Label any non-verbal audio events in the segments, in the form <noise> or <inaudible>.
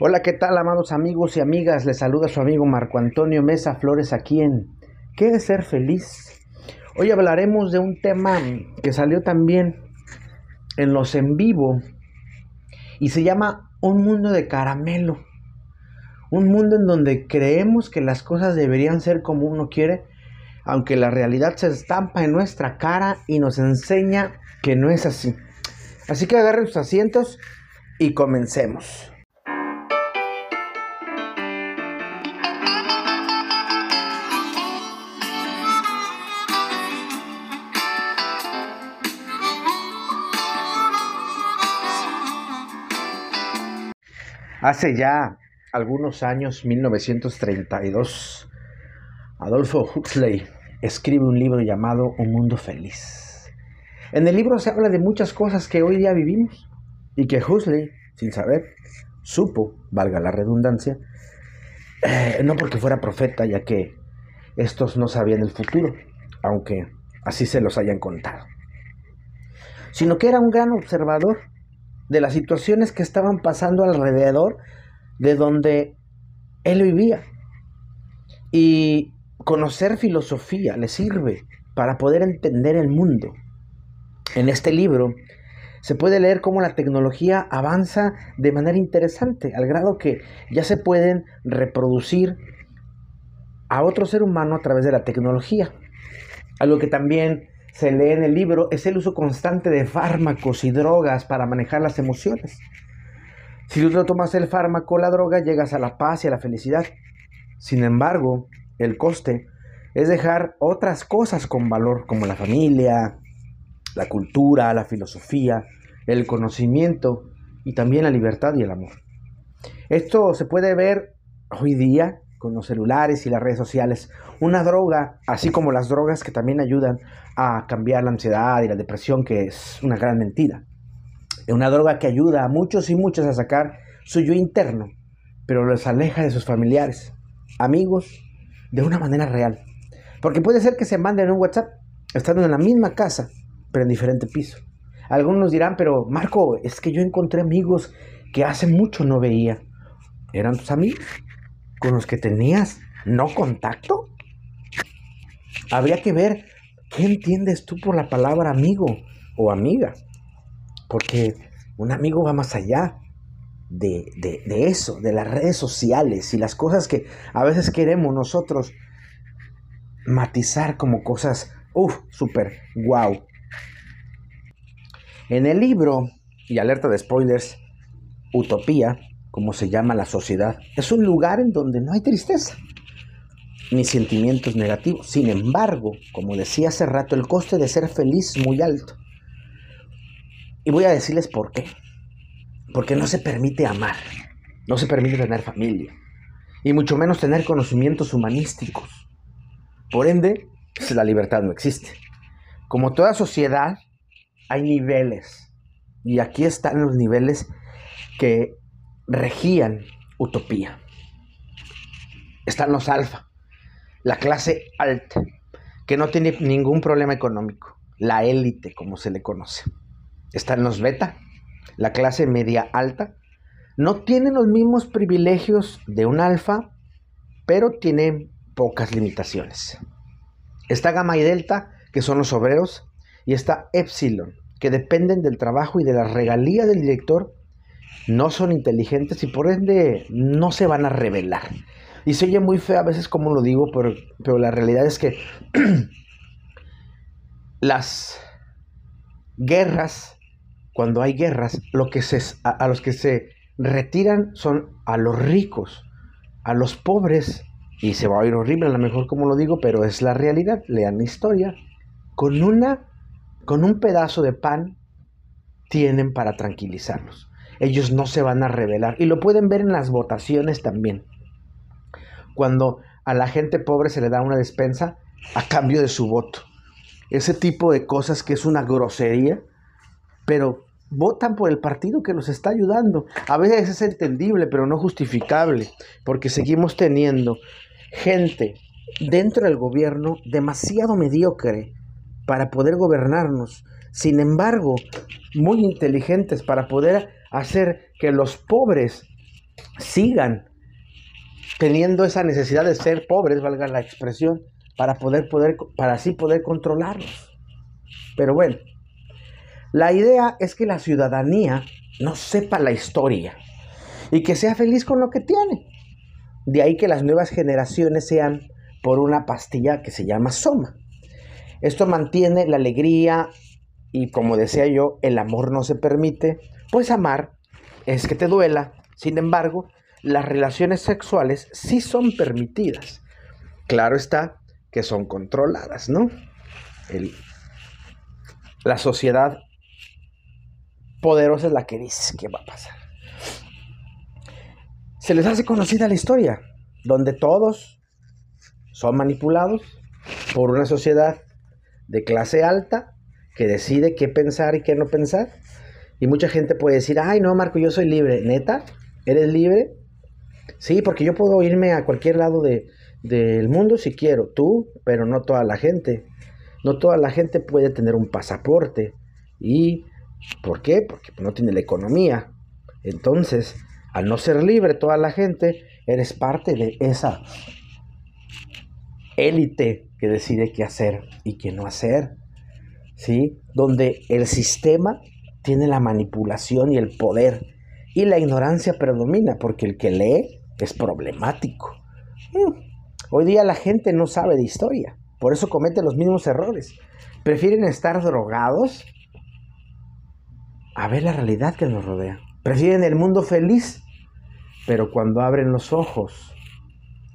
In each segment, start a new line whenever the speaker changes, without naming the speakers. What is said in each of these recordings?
Hola, ¿qué tal, amados amigos y amigas? Les saluda su amigo Marco Antonio Mesa Flores aquí en ¿Qué es ser feliz? Hoy hablaremos de un tema que salió también en los en vivo y se llama Un mundo de caramelo. Un mundo en donde creemos que las cosas deberían ser como uno quiere, aunque la realidad se estampa en nuestra cara y nos enseña que no es así. Así que agarren sus asientos y comencemos. Hace ya algunos años, 1932, Adolfo Huxley escribe un libro llamado Un Mundo Feliz. En el libro se habla de muchas cosas que hoy día vivimos y que Huxley, sin saber, supo, valga la redundancia, eh, no porque fuera profeta, ya que estos no sabían el futuro, aunque así se los hayan contado, sino que era un gran observador de las situaciones que estaban pasando alrededor de donde él vivía. Y conocer filosofía le sirve para poder entender el mundo. En este libro se puede leer cómo la tecnología avanza de manera interesante, al grado que ya se pueden reproducir a otro ser humano a través de la tecnología. Algo que también se lee en el libro es el uso constante de fármacos y drogas para manejar las emociones. Si tú no tomas el fármaco la droga, llegas a la paz y a la felicidad. Sin embargo, el coste es dejar otras cosas con valor, como la familia, la cultura, la filosofía, el conocimiento y también la libertad y el amor. Esto se puede ver hoy día con los celulares y las redes sociales. Una droga, así como las drogas que también ayudan a cambiar la ansiedad y la depresión, que es una gran mentira. Una droga que ayuda a muchos y muchas a sacar su yo interno, pero los aleja de sus familiares, amigos, de una manera real. Porque puede ser que se manden un WhatsApp estando en la misma casa, pero en diferente piso. Algunos dirán, pero Marco, es que yo encontré amigos que hace mucho no veía. ¿Eran tus amigos? Con los que tenías no contacto? Habría que ver qué entiendes tú por la palabra amigo o amiga, porque un amigo va más allá de, eso, de las redes sociales y las cosas que a veces queremos nosotros matizar como cosas, uff, súper guau. En el libro, y alerta de spoilers, Utopía, como se llama la sociedad, es un lugar en donde no hay tristeza ni sentimientos negativos. Sin embargo, como decía hace rato, el coste de ser feliz es muy alto. Y voy a decirles por qué. Porque no se permite amar, no se permite tener familia, y mucho menos tener conocimientos humanísticos. Por ende, la libertad no existe. Como toda sociedad, hay niveles. Y aquí están los niveles que regían utopía. Están los alfa, la clase alta, que no tiene ningún problema económico, la élite como se le conoce. Están los beta, la clase media alta, no tienen los mismos privilegios de un alfa, pero tienen pocas limitaciones. Está gamma y delta, que son los obreros, y está epsilon, que dependen del trabajo y de la regalía del director no son inteligentes y por ende no se van a revelar. Y se oye muy feo a veces como lo digo, pero, pero la realidad es que <clears throat> las guerras, cuando hay guerras, lo que se, a, los que se retiran son a los ricos, a los pobres, y se va a oír horrible a lo mejor como lo digo, pero es la realidad, lean la historia, con una, con un pedazo de pan tienen para tranquilizarlos ellos no se van a revelar. Y lo pueden ver en las votaciones también. Cuando a la gente pobre se le da una despensa a cambio de su voto. Ese tipo de cosas que es una grosería, pero votan por el partido que los está ayudando. A veces es entendible, pero no justificable, porque seguimos teniendo gente dentro del gobierno demasiado mediocre para poder gobernarnos. Sin embargo, muy inteligentes para poder hacer que los pobres sigan teniendo esa necesidad de ser pobres, valga la expresión, para poder, poder para así poder controlarlos. Pero bueno, la idea es que la ciudadanía no sepa la historia y que sea feliz con lo que tiene. De ahí que las nuevas generaciones sean por una pastilla que se llama Soma. Esto mantiene la alegría y como decía yo, el amor no se permite, pues amar es que te duela. Sin embargo, las relaciones sexuales sí son permitidas. Claro está que son controladas, ¿no? la sociedad poderosa es la que dice qué va a pasar. Se les hace conocida la historia, donde todos son manipulados por una sociedad de clase alta que decide qué pensar y qué no pensar. Y mucha gente puede decir, ay no, Marco, yo soy libre. ¿Neta? ¿Eres libre? Sí, porque yo puedo irme a cualquier lado de, del mundo si quiero. Tú, pero no toda la gente. No toda la gente puede tener un pasaporte. ¿Y por qué? Porque no tiene la economía. Entonces, al no ser libre toda la gente, eres parte de esa élite que decide qué hacer y qué no hacer. ¿Sí? Donde el sistema tiene la manipulación y el poder y la ignorancia predomina porque el que lee es problemático. Mm. Hoy día la gente no sabe de historia, por eso comete los mismos errores. Prefieren estar drogados a ver la realidad que nos rodea. Prefieren el mundo feliz, pero cuando abren los ojos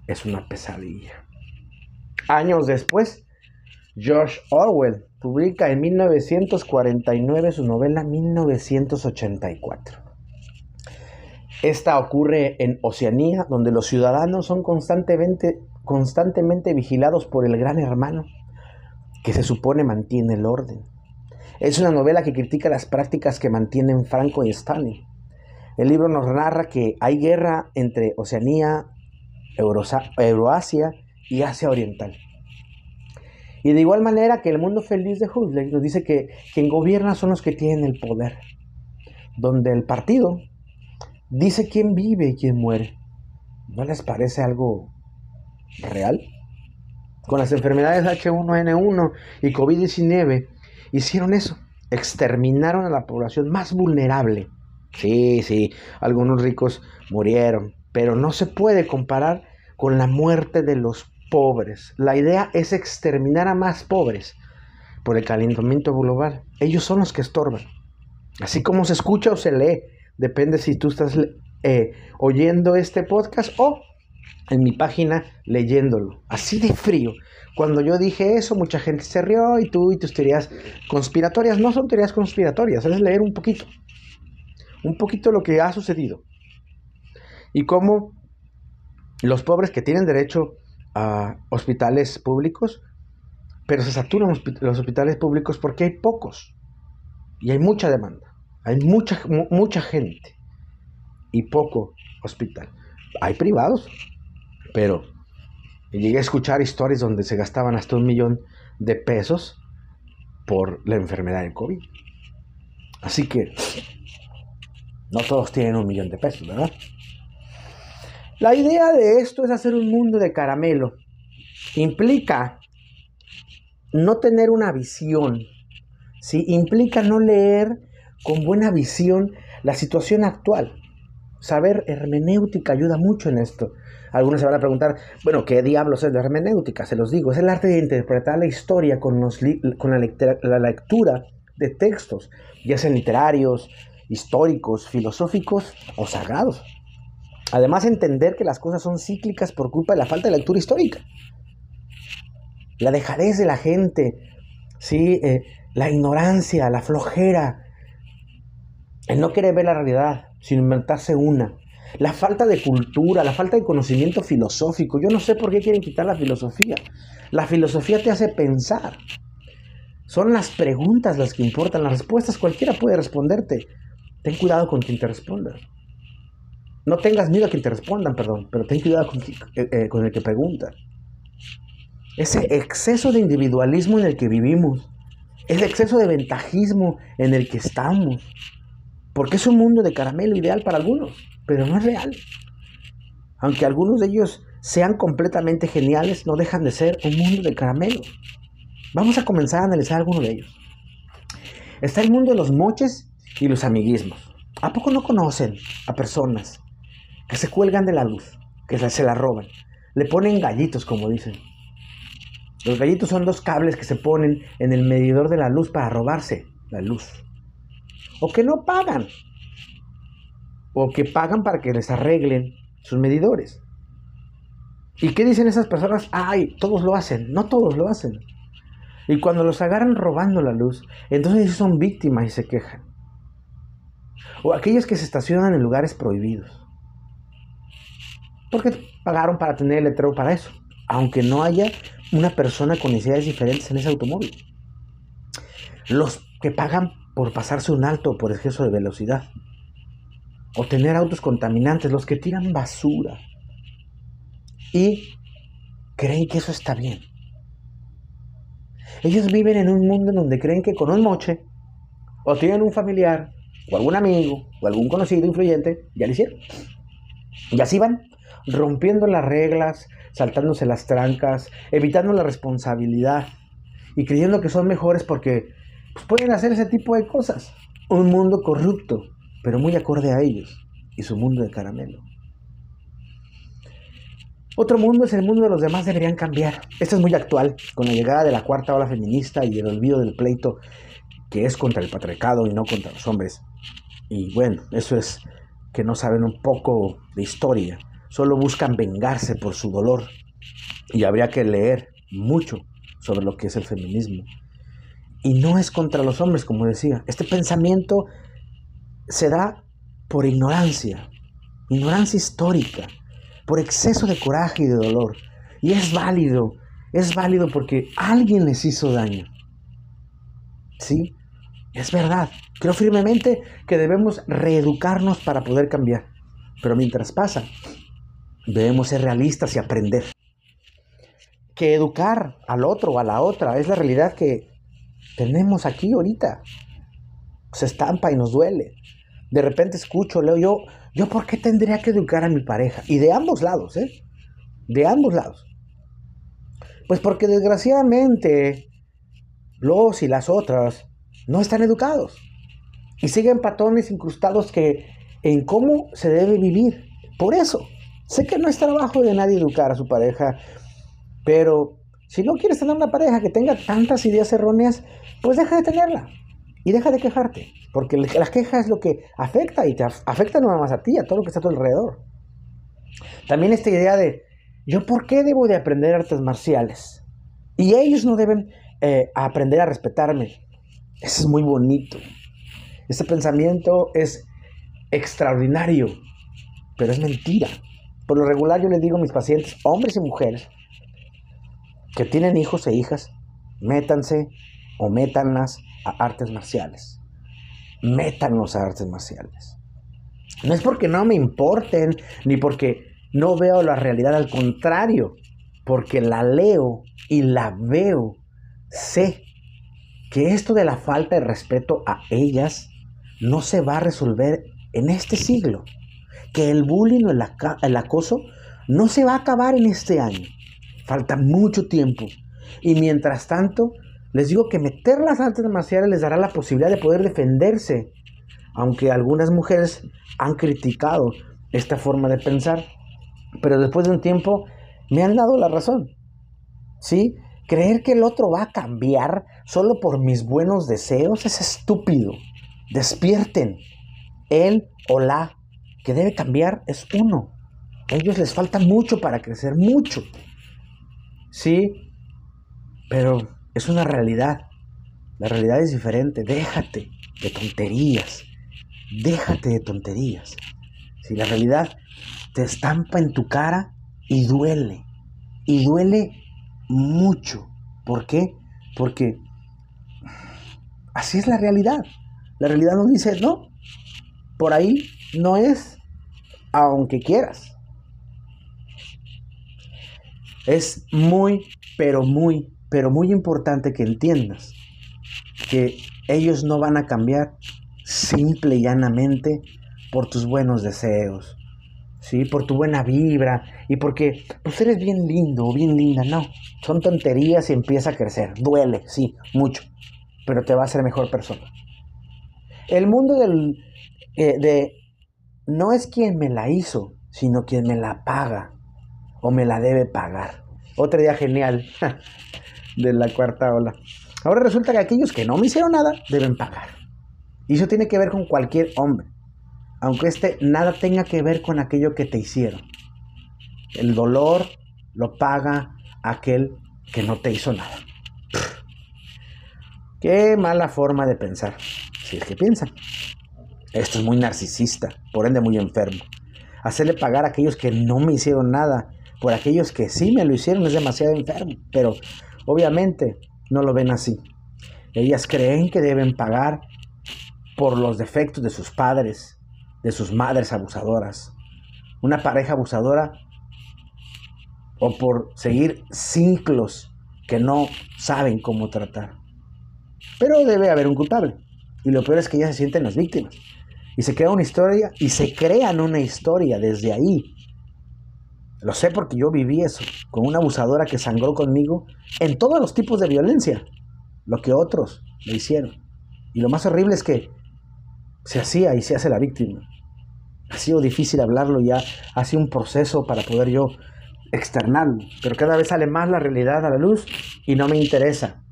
es una pesadilla. Años después, George Orwell publica en 1949 su novela 1984. Esta ocurre en Oceanía, donde los ciudadanos son constantemente, constantemente vigilados por el gran hermano, que se supone mantiene el orden. Es una novela que critica las prácticas que mantienen Franco y Stalin. El libro nos narra que hay guerra entre Oceanía, Euroasia y Asia Oriental. Y de igual manera que el mundo feliz de Huxley nos dice que quien gobierna son los que tienen el poder, donde el partido dice quién vive y quién muere. ¿No les parece algo real? Con las enfermedades H1N1 y COVID-19 hicieron eso, exterminaron a la población más vulnerable. Sí, sí, algunos ricos murieron, pero no se puede comparar con la muerte de los pobres. La idea es exterminar a más pobres por el calentamiento global. Ellos son los que estorban. Así como se escucha o se lee, depende si tú estás eh, oyendo este podcast o en mi página leyéndolo. Así de frío. Cuando yo dije eso, mucha gente se rió y tú y tus teorías conspiratorias no son teorías conspiratorias, es leer un poquito. Un poquito lo que ha sucedido. Y cómo los pobres que tienen derecho hospitales públicos, pero se saturan los hospitales públicos porque hay pocos y hay mucha demanda, hay mucha, mucha gente y poco hospital. Hay privados, pero llegué a escuchar historias donde se gastaban hasta un millón de pesos por la enfermedad del COVID. Así que no todos tienen un millón de pesos, ¿verdad? La idea de esto es hacer un mundo de caramelo. Implica no tener una visión, implica no leer con buena visión la situación actual. Saber hermenéutica ayuda mucho en esto. Algunos se van a preguntar, bueno, ¿qué diablos es la hermenéutica? Se los digo, es el arte de interpretar la historia con, la lectura de textos, ya sean literarios, históricos, filosóficos o sagrados. Además, entender que las cosas son cíclicas por culpa de la falta de lectura histórica. La dejadez de la gente, ¿sí? Eh, la ignorancia, la flojera, el no querer ver la realidad, sin inventarse una. La falta de cultura, la falta de conocimiento filosófico. Yo no sé por qué quieren quitar la filosofía. La filosofía te hace pensar. Son las preguntas las que importan, las respuestas cualquiera puede responderte. Ten cuidado con quien te responda. No tengas miedo a que te respondan, perdón, pero ten cuidado eh, eh, con, el que pregunta. Ese exceso de individualismo en el que vivimos, ese exceso de ventajismo en el que estamos, porque es un mundo de caramelo ideal para algunos, pero no es real. aunque algunos de ellos sean completamente geniales, no dejan de ser un mundo de caramelo. Vamos a comenzar a analizar algunos de ellos. Está el mundo de los moches y los amiguismos. ¿A poco no conocen a personas que se cuelgan de la luz, que se la roban? Le ponen gallitos, como dicen. Los gallitos son dos cables que se ponen en el medidor de la luz para robarse la luz. O que no pagan. O que pagan para que les arreglen sus medidores. ¿Y qué dicen esas personas? Ay, todos lo hacen. No todos lo hacen. Y cuando los agarran robando la luz, entonces son víctimas y se quejan. O aquellos que se estacionan en lugares prohibidos. Porque pagaron para tener el letrero para eso. Aunque no haya una persona con necesidades diferentes en ese automóvil. Los que pagan por pasarse un alto por exceso de velocidad. O tener autos contaminantes, los que tiran basura. Y creen que eso está bien. Ellos viven en un mundo en donde creen que con un moche, o tienen un familiar, o algún amigo, o algún conocido influyente, ya lo hicieron. Y así van, rompiendo las reglas, saltándose las trancas, evitando la responsabilidad y creyendo que son mejores porque pues, pueden hacer ese tipo de cosas. Un mundo corrupto, pero muy acorde a ellos y su mundo de caramelo. Otro mundo es el mundo de los demás deberían cambiar. Este es muy actual, con la llegada de la cuarta ola feminista y el olvido del pleito que es contra el patriarcado y no contra los hombres. Y bueno, eso es que no saben un poco de historia, solo buscan vengarse por su dolor. Y habría que leer mucho sobre lo que es el feminismo. Y no es contra los hombres, como decía. Este pensamiento se da por ignorancia, ignorancia histórica por exceso de coraje y de dolor. Y es válido, es válido porque alguien les hizo daño. ¿Sí? Es verdad. Creo firmemente que debemos reeducarnos para poder cambiar. Pero mientras pasa, debemos ser realistas y aprender. Que educar al otro o a la otra es la realidad que tenemos aquí ahorita. Se estampa y nos duele. De repente escucho, leo yo, ¿Yo por qué tendría que educar a mi pareja? Y de ambos lados, ¿eh? De ambos lados. Pues porque desgraciadamente los y las otras no están educados. Y siguen patrones incrustados que en cómo se debe vivir. Por eso, sé que no es trabajo de nadie educar a su pareja, pero si no quieres tener una pareja que tenga tantas ideas erróneas, pues deja de tenerla y deja de quejarte. Porque la queja es lo que afecta y te afecta no nada más a ti, a todo lo que está a tu alrededor. También esta idea de, ¿yo por qué debo de aprender artes marciales? Y ellos no deben eh, aprender a respetarme. Eso es muy bonito. Este pensamiento es extraordinario, pero es mentira. Por lo regular yo les digo a mis pacientes, hombres y mujeres, que tienen hijos e hijas, métanse o métanlas a artes marciales. Métanos a artes marciales. No es porque no me importen, ni porque no veo la realidad, al contrario, porque la leo y la veo, sé que esto de la falta de respeto a ellas no se va a resolver en este siglo, que el bullying o el, acoso no se va a acabar en este año, falta mucho tiempo, y mientras tanto les digo que meter las artes marciales les dará la posibilidad de poder defenderse, aunque algunas mujeres han criticado esta forma de pensar, pero después de un tiempo me han dado la razón. ¿Sí? Creer que el otro va a cambiar solo por mis buenos deseos es estúpido. Despierten. Él o la que debe cambiar es uno. A ellos les falta mucho para crecer, mucho. ¿Sí? Pero es una realidad. La realidad es diferente. Déjate de tonterías. Déjate de tonterías. Si la realidad te estampa en tu cara y duele. Y duele mucho. ¿Por qué? Porque así es la realidad. La realidad nos dice, no, por ahí no es, aunque quieras. Es muy, pero muy pero muy importante que entiendas que ellos no van a cambiar simple y llanamente por tus buenos deseos. ¿sí? Por tu buena vibra y porque pues eres bien lindo o bien linda, no. Son tonterías y empieza a crecer. Duele, sí, mucho, pero te va a hacer mejor persona. El mundo del, eh, de no es quien me la hizo, sino quien me la paga o me la debe pagar. Otra idea genial <laughs> de la cuarta ola. Ahora resulta que aquellos que no me hicieron nada deben pagar. Y eso tiene que ver con cualquier hombre aunque este nada tenga que ver con aquello que te hicieron. El dolor lo paga aquel que no te hizo nada. Qué mala forma de pensar, si es que piensan. Esto es muy narcisista, por ende muy enfermo. Hacerle pagar a aquellos que no me hicieron nada por aquellos que sí me lo hicieron es demasiado enfermo, pero obviamente no lo ven así. Ellas creen que deben pagar por los defectos de sus padres, de sus madres abusadoras. Una pareja abusadora o por seguir ciclos que no saben cómo tratar. Pero debe haber un culpable. Y lo peor es que ya se sienten las víctimas. Y se crea una historia y se crean una historia desde ahí. Lo sé porque yo viví eso, con una abusadora que sangró conmigo en todos los tipos de violencia, lo que otros le hicieron. Y lo más horrible es que se hacía y se hace la víctima. Ha sido difícil hablarlo ya, ha sido un proceso para poder yo externarlo, pero cada vez sale más la realidad a la luz y no me interesa.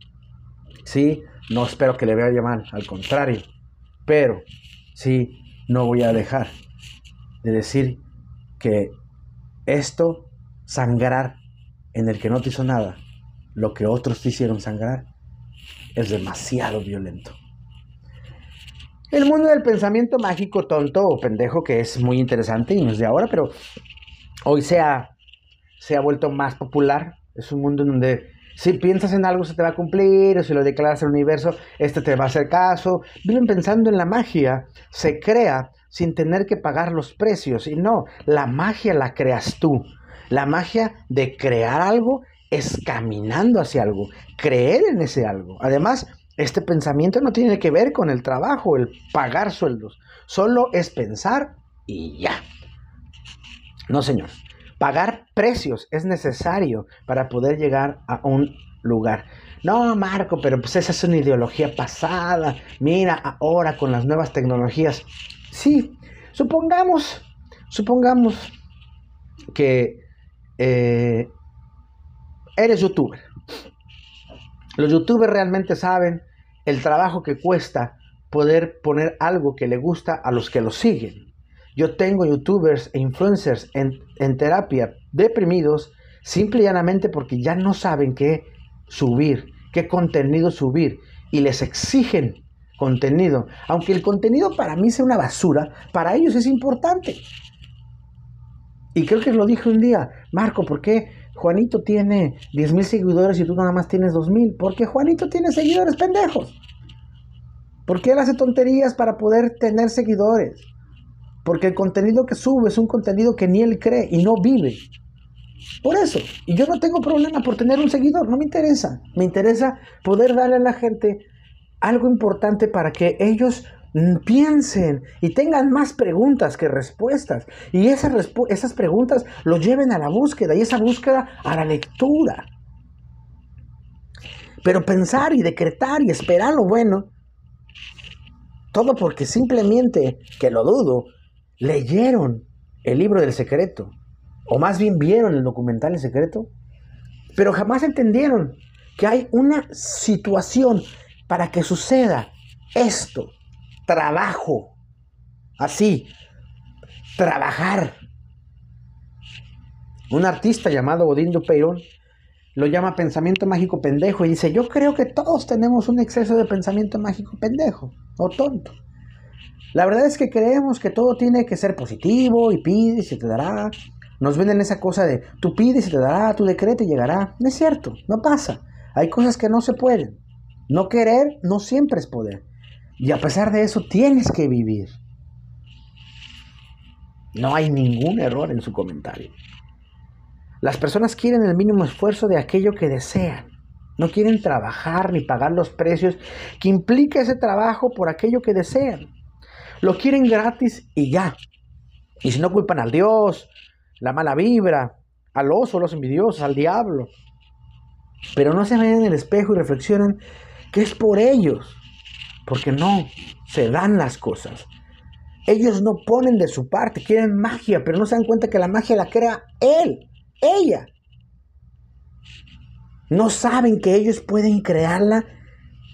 Sí, no espero que le vea mal, al contrario, pero sí, no voy a dejar de decir que esto, sangrar en el que no te hizo nada, lo que otros te hicieron sangrar, es demasiado violento. El mundo del pensamiento mágico, tonto o pendejo, que es muy interesante y no es de ahora, pero hoy se ha, se ha vuelto más popular. Es un mundo en donde si piensas en algo se te va a cumplir, o si lo declaras al universo, este te va a hacer caso. Viven pensando en la magia, se crea sin tener que pagar los precios. Y no, la magia la creas tú. La magia de crear algo es caminando hacia algo, creer en ese algo. Además, este pensamiento no tiene que ver con el trabajo, el pagar sueldos. Solo es pensar y ya. No, señor. Pagar precios es necesario para poder llegar a un lugar. No, Marco, pero pues esa es una ideología pasada. Mira, ahora con las nuevas tecnologías. Sí, supongamos, supongamos que eh, eres youtuber los youtubers realmente saben el trabajo que cuesta poder poner algo que le gusta a los que lo siguen. Yo tengo youtubers e influencers en, terapia deprimidos simple y llanamente porque ya no saben qué subir, qué contenido subir y les exigen contenido. Aunque el contenido para mí sea una basura, para ellos es importante. Y creo que lo dije un día, Marco, ¿por qué Juanito tiene 10 mil seguidores y tú nada más tienes 2 mil. Porque Juanito tiene seguidores pendejos. Porque él hace tonterías para poder tener seguidores. Porque el contenido que sube es un contenido que ni él cree y no vive. Por eso. Y yo no tengo problema por tener un seguidor, no me interesa. Me interesa poder darle a la gente algo importante para que ellos Mm, piensen y tengan más preguntas que respuestas. Y esas, esas preguntas los lleven a la búsqueda y esa búsqueda a la lectura. Pero pensar y decretar y esperar lo bueno, todo porque simplemente, que lo dudo, leyeron el libro del secreto, o más bien vieron el documental El secreto, pero jamás entendieron que hay una situación para que suceda esto trabajo. Así, trabajar. Un artista llamado Odindo Peirón lo llama pensamiento mágico pendejo y dice, yo creo que todos tenemos un exceso de pensamiento mágico pendejo o tonto. La verdad es que creemos que todo tiene que ser positivo y pide y se te dará. Nos venden esa cosa de tú pides y te dará, tu decreto llegará. No es cierto, no pasa. Hay cosas que no se pueden. No querer no siempre es poder. Y a pesar de eso, tienes que vivir. No hay ningún error en su comentario. Las personas quieren el mínimo esfuerzo de aquello que desean. No quieren trabajar ni pagar los precios que implica ese trabajo por aquello que desean. Lo quieren gratis y ya. Y si no culpan al Dios, la mala vibra, al oso, los envidiosos, al diablo. Pero no se ven en el espejo y reflexionan que es por ellos. Porque no se dan las cosas. Ellos no ponen de su parte, quieren magia, pero no se dan cuenta que la magia la crea él, ella. No saben que ellos pueden crearla,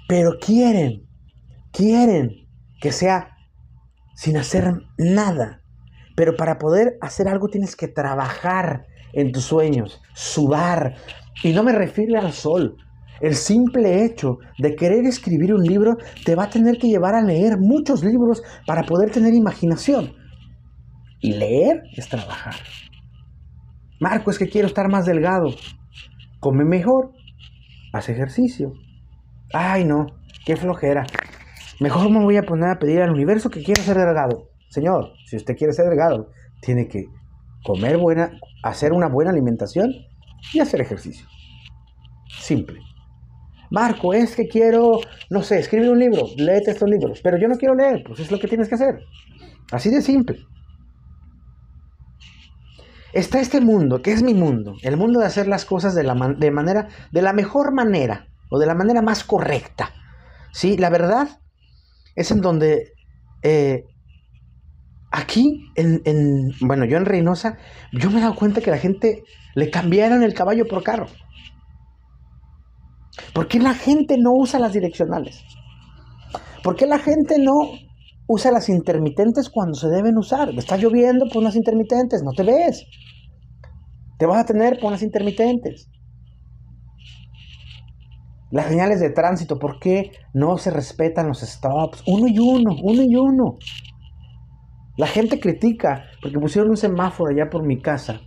pero quieren, quieren que sea sin hacer nada. Pero para poder hacer algo tienes que trabajar en tus sueños, sudar. Y no me refiero al sol. El simple hecho de querer escribir un libro te va a tener que llevar a leer muchos libros para poder tener imaginación. Y leer es trabajar. Marco, es que quiero estar más delgado. Come mejor. Haz ejercicio. Ay, no, qué flojera. Mejor me voy a poner a pedir al universo que quiera ser delgado. Señor, si usted quiere ser delgado, tiene que comer buena, hacer una buena alimentación y hacer ejercicio. Simple. Marco, es que quiero, no sé, escribir un libro, léete estos libros, pero yo no quiero leer, pues es lo que tienes que hacer. Así de simple. Está este mundo, que es mi mundo, el mundo de hacer las cosas de la, de manera, de la mejor manera o de la manera más correcta. Sí, la verdad es en donde eh, Aquí, en, bueno, yo en Reynosa, yo me he dado cuenta que la gente le cambiaron el caballo por carro. ¿Por qué la gente no usa las direccionales? ¿Por qué la gente no usa las intermitentes cuando se deben usar? Está lloviendo, pon las intermitentes, no te ves. Te vas a tener, pon las intermitentes. Las señales de tránsito, ¿por qué no se respetan los stops? Uno y uno, uno y uno. La gente critica porque pusieron un semáforo allá por mi casa.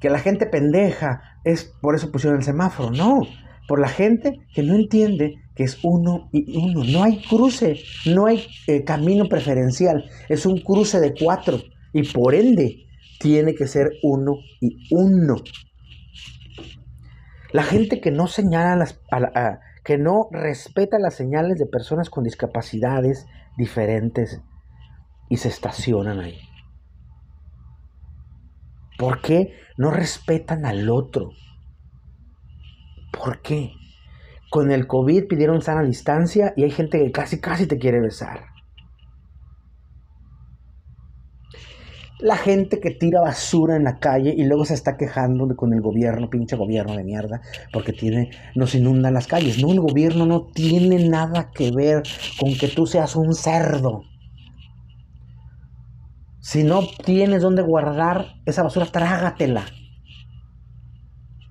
Que la gente pendeja es por eso pusieron el semáforo. No, por la gente que no entiende que es uno y uno. No hay cruce, no hay eh, camino preferencial. Es un cruce de cuatro y por ende tiene que ser uno y uno. La gente que no señala las, que no respeta las señales de personas con discapacidades diferentes, y se estacionan ahí. ¿Por qué no respetan al otro? ¿Por qué? Con el COVID pidieron sana distancia y hay gente que casi casi te quiere besar. La gente que tira basura en la calle y luego se está quejando con el gobierno, pinche gobierno de mierda, porque tiene, nos inundan las calles. No, el gobierno no tiene nada que ver con que tú seas un cerdo. Si no tienes dónde guardar esa basura, trágatela.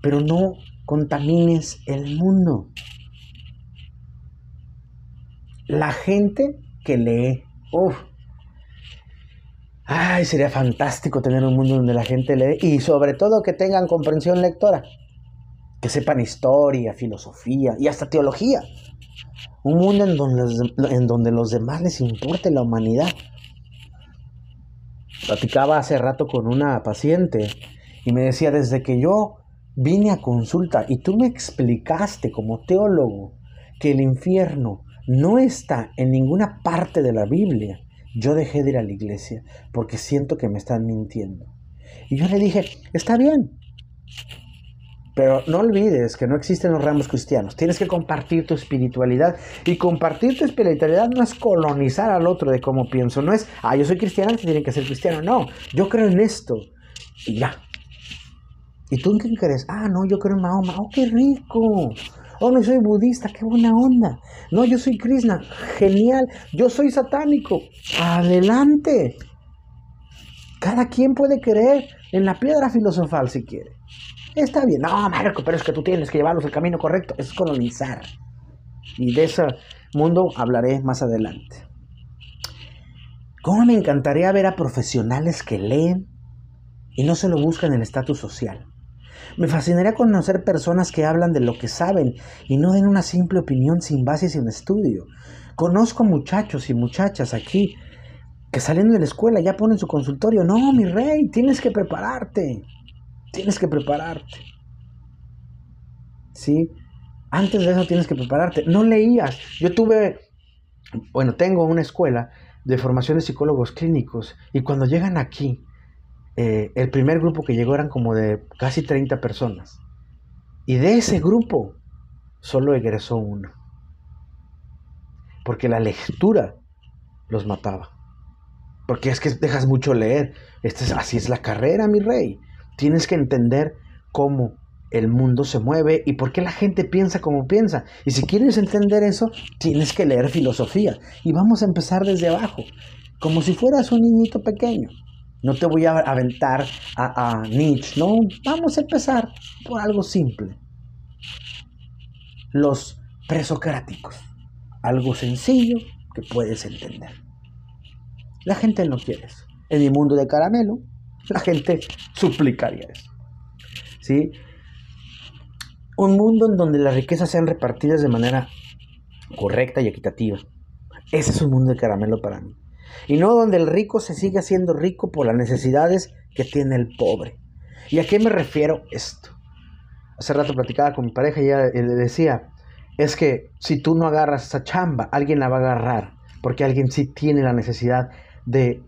Pero no contamines el mundo. La gente que lee, uff, ay, sería fantástico tener un mundo donde la gente lee y sobre todo que tengan comprensión lectora, que sepan historia, filosofía y hasta teología. Un mundo en donde, donde los demás les importe la humanidad Platicaba hace rato con una paciente y me decía, desde que yo vine a consulta y tú me explicaste como teólogo que el infierno no está en ninguna parte de la Biblia, yo dejé de ir a la iglesia porque siento que me están mintiendo. Y yo le dije, está bien, pero no olvides que no existen los ramos cristianos. Tienes que compartir tu espiritualidad. Y compartir tu espiritualidad no es colonizar al otro de cómo pienso. No es, ah, yo soy cristiano, que tiene que ser cristiano. No, yo creo en esto. Y ya. ¿Y tú en qué crees? Ah, no, yo creo en Mahoma. Oh, qué rico. Oh, no soy budista, qué buena onda. No, yo soy Krishna, genial. Yo soy satánico. Adelante. Cada quien puede creer en la piedra filosofal si quiere. Está bien, no, Marco, pero es que tú tienes que llevarlos al camino correcto. Es colonizar. Y de ese mundo hablaré más adelante. ¿Cómo me encantaría ver a profesionales que leen y no se lo buscan el estatus social? Me fascinaría conocer personas que hablan de lo que saben y no den una simple opinión sin base y sin estudio. Conozco muchachos y muchachas aquí que saliendo de la escuela ya ponen su consultorio. No, mi rey, tienes que prepararte. Tienes que prepararte. ¿Sí? Antes de eso tienes que prepararte. No leías. Yo tuve, bueno, tengo una escuela de formación de psicólogos clínicos y cuando llegan aquí, eh, el primer grupo que llegó eran como de casi 30 personas. Y de ese grupo solo egresó uno. Porque la lectura los mataba. Porque es que dejas mucho leer. Este es, así es la carrera, mi rey. Tienes que entender cómo el mundo se mueve y por qué la gente piensa como piensa. Y si quieres entender eso, tienes que leer filosofía. Y vamos a empezar desde abajo, como si fueras un niñito pequeño. No te voy a aventar a, Nietzsche, no, vamos a empezar por algo simple. Los presocráticos, algo sencillo que puedes entender. La gente no quiere eso. En mi mundo de caramelo, la gente suplicaría eso. ¿Sí? Un mundo en donde las riquezas sean repartidas de manera correcta y equitativa. Ese es un mundo de caramelo para mí. Y no donde el rico se sigue haciendo rico por las necesidades que tiene el pobre. ¿Y a qué me refiero esto? Hace rato platicaba con mi pareja y ella le decía, es que si tú no agarras esa chamba, alguien la va a agarrar, porque alguien sí tiene la necesidad de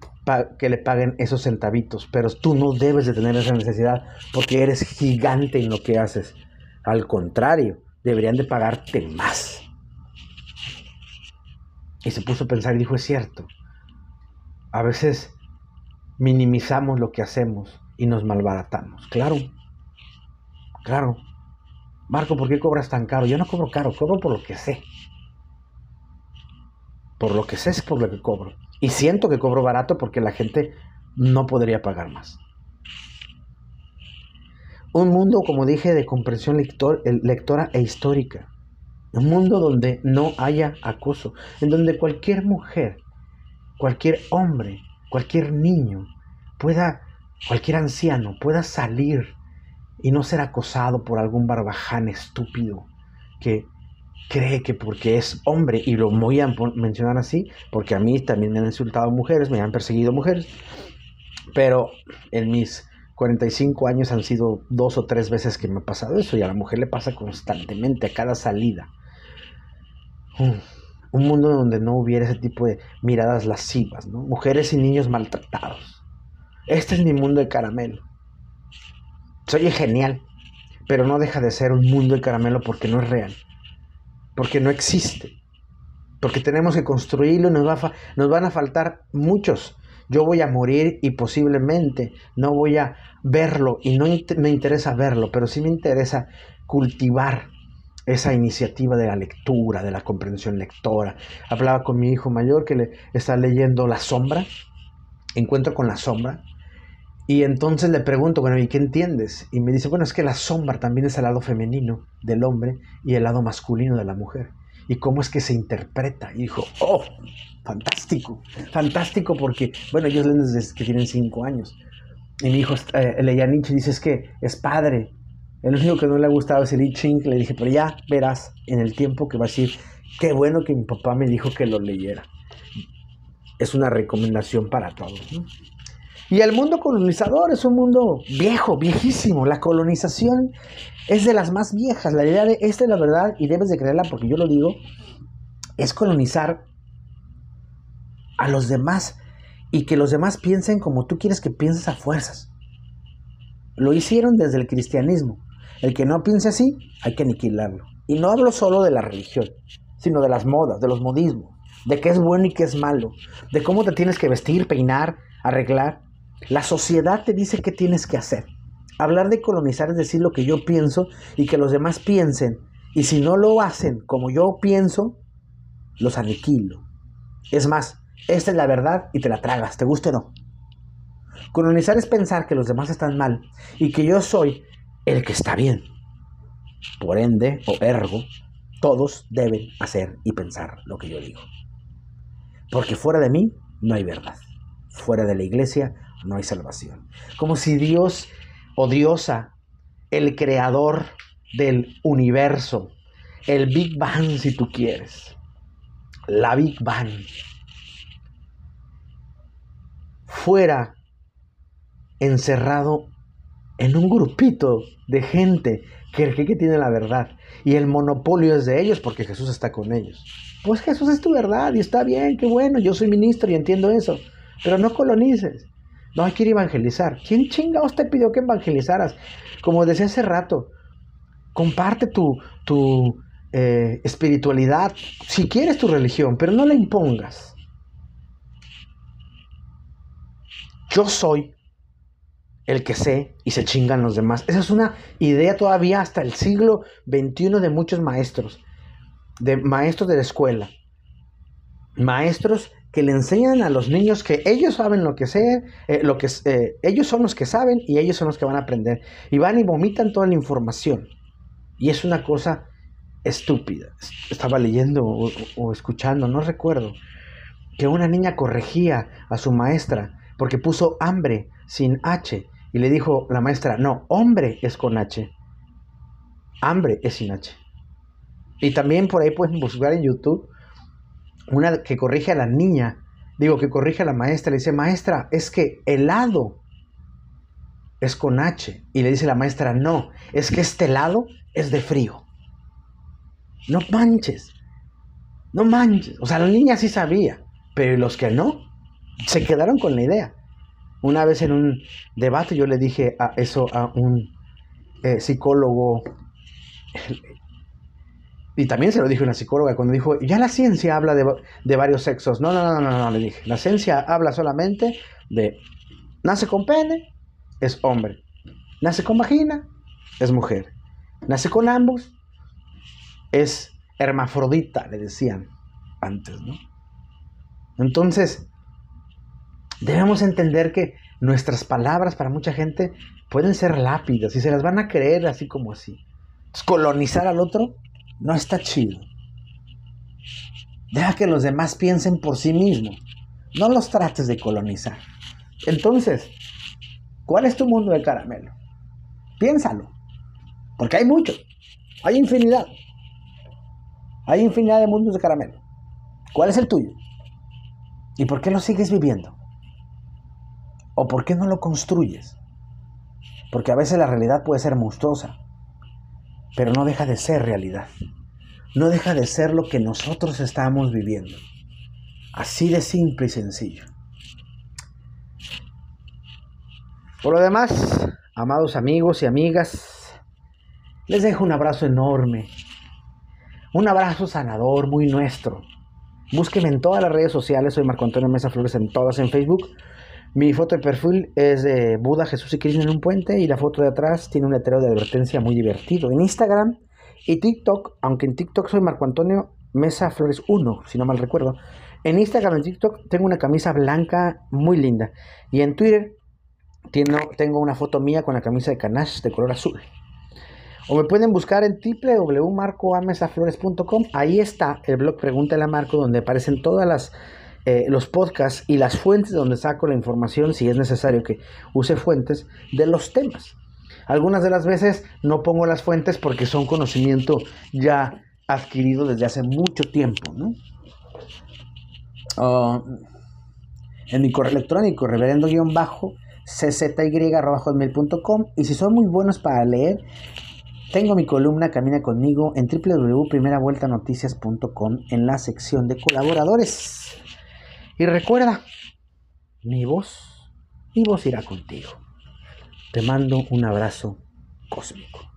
que le paguen esos centavitos, pero tú no debes de tener esa necesidad porque eres gigante en lo que haces. Al contrario, deberían de pagarte más. Y se puso a pensar y dijo, es cierto. A veces minimizamos lo que hacemos y nos malbaratamos. Claro, claro. Marco, ¿por qué cobras tan caro? Yo no cobro caro, cobro por lo que sé. Por lo que sé es por lo que cobro. Y siento que cobro barato porque la gente no podría pagar más. Un mundo, como dije, de comprensión lectora e histórica. Un mundo donde no haya acoso, en donde cualquier mujer, cualquier hombre, cualquier niño pueda, cualquier anciano pueda salir y no ser acosado por algún barbaján estúpido que cree que porque es hombre, y lo voy a mencionar así, porque a mí también me han insultado mujeres, me han perseguido mujeres, pero en mis 45 años han sido dos o tres veces que me ha pasado eso y a la mujer le pasa constantemente, a cada salida. Un mundo donde no hubiera ese tipo de miradas lascivas, ¿no? Mujeres y niños maltratados. Este es mi mundo de caramelo. Soy genial, pero no deja de ser un mundo de caramelo porque no es real, porque no existe, porque tenemos que construirlo y nos, va nos van a faltar muchos yo voy a morir y posiblemente no voy a verlo y no me interesa verlo, pero sí me interesa cultivar esa iniciativa de la lectura, de la comprensión lectora. Hablaba con mi hijo mayor que le está leyendo La Sombra, Encuentro con la Sombra, y entonces le pregunto, bueno, ¿y qué entiendes? Y me dice, bueno, es que la sombra también es el lado femenino del hombre y el lado masculino de la mujer. ¿Y cómo es que se interpreta? Y dijo, oh, fantástico, fantástico porque, bueno, ellos leen desde que tienen cinco años. Y mi hijo eh, leía Nietzsche y dice, es que es padre. El único que no le ha gustado es el I Ching. Le dije, pero ya verás en el tiempo que va a decir, qué bueno que mi papá me dijo que lo leyera. Es una recomendación para todos. Y el mundo colonizador es un mundo viejo, viejísimo. La colonización es de las más viejas. La idea de, esta es la verdad y debes de creerla porque yo lo digo, es colonizar a los demás y que los demás piensen como tú quieres que pienses a fuerzas. Lo hicieron desde el cristianismo. El que no piense así, hay que aniquilarlo. Y no hablo solo de la religión, sino de las modas, de los modismos, de qué es bueno y qué es malo, de cómo te tienes que vestir, peinar, arreglar. La sociedad te dice qué tienes que hacer. Hablar de colonizar es decir lo que yo pienso y que los demás piensen. Y si no lo hacen como yo pienso, los aniquilo. Es más, esta es la verdad y te la tragas, te guste o no. Colonizar es pensar que los demás están mal y que yo soy el que está bien. Por ende, o ergo, todos deben hacer y pensar lo que yo digo. Porque fuera de mí no hay verdad. Fuera de la iglesia no hay salvación. Como si Dios o Diosa, el creador del universo, el Big Bang si tú quieres, la Big Bang, fuera encerrado en un grupito de gente que cree que tiene la verdad y el monopolio es de ellos porque Jesús está con ellos. Pues Jesús es tu verdad y está bien, qué bueno, yo soy ministro y entiendo eso, pero no colonices. No hay que ir a evangelizar. ¿Quién chingados te pidió que evangelizaras? Como decía hace rato, comparte tu, tu eh, espiritualidad, si quieres tu religión, pero no la impongas. Yo soy el que sé y se chingan los demás. Esa es una idea todavía hasta el siglo XXI de muchos maestros, de maestros de la escuela. Maestros que le enseñan a los niños que ellos saben lo que sé, eh, lo que eh, ellos son los que saben y ellos son los que van a aprender. Y van y vomitan toda la información. Y es una cosa estúpida. Estaba leyendo o, o escuchando, no recuerdo, que una niña corregía a su maestra porque puso hambre sin H y le dijo la maestra, no, hombre es con H. Hambre es sin H. Y también por ahí pueden buscar en YouTube una que corrige a la niña, digo que corrige a la maestra, le dice, maestra, es que helado es con H. Y le dice la maestra, no, es que este helado es de frío. No manches, no manches. O sea, la niña sí sabía, pero los que no, se quedaron con la idea. Una vez en un debate yo le dije a eso a un eh, psicólogo, y también se lo dije a una psicóloga cuando dijo, ya la ciencia habla de, varios sexos. No, no, no, no, no, le dije, la ciencia habla solamente de, nace con pene, es hombre, nace con vagina, es mujer, nace con ambos, es hermafrodita, le decían antes, ¿no? Entonces, Debemos entender que nuestras palabras para mucha gente pueden ser lápidas y se las van a creer así como así. colonizar al otro no está chido. Deja que los demás piensen por sí mismos. No los trates de colonizar. Entonces, ¿cuál es tu mundo de caramelo? Piénsalo. Porque hay muchos. Hay infinidad. Hay infinidad de mundos de caramelo. ¿Cuál es el tuyo? ¿Y por qué lo sigues viviendo? ¿O por qué no lo construyes? Porque a veces la realidad puede ser monstruosa, pero no deja de ser realidad. No deja de ser lo que nosotros estamos viviendo. Así de simple y sencillo. Por lo demás, amados amigos y amigas, les dejo un abrazo enorme. Un abrazo sanador, muy nuestro. Búsquenme en todas las redes sociales, soy Marco Antonio Mesa Flores en todas en Facebook, mi foto de perfil es de Buda, Jesús y Cristo en un puente y la foto de atrás tiene un letrero de advertencia muy divertido. En Instagram y TikTok, aunque en TikTok soy Marco Antonio Mesa Flores 1, si no mal recuerdo. En Instagram y TikTok tengo una camisa blanca muy linda. Y en Twitter tengo una foto mía con la camisa de canache de color azul. O me pueden buscar en www.marcoamesaflores.com. Ahí está el blog Pregúntale a Marco, donde aparecen todas las eh, los podcasts y las fuentes donde saco la información, si es necesario que use fuentes, de los temas. Algunas de las veces no pongo las fuentes porque son conocimiento ya adquirido desde hace mucho tiempo. Ah, en mi correo electrónico, reverendo-czy.com y si son muy buenos para leer, tengo mi columna Camina conmigo en www.primeravueltanoticias.com en la sección de colaboradores. Y recuerda, mi voz, mi voz irá contigo. Te mando un abrazo cósmico.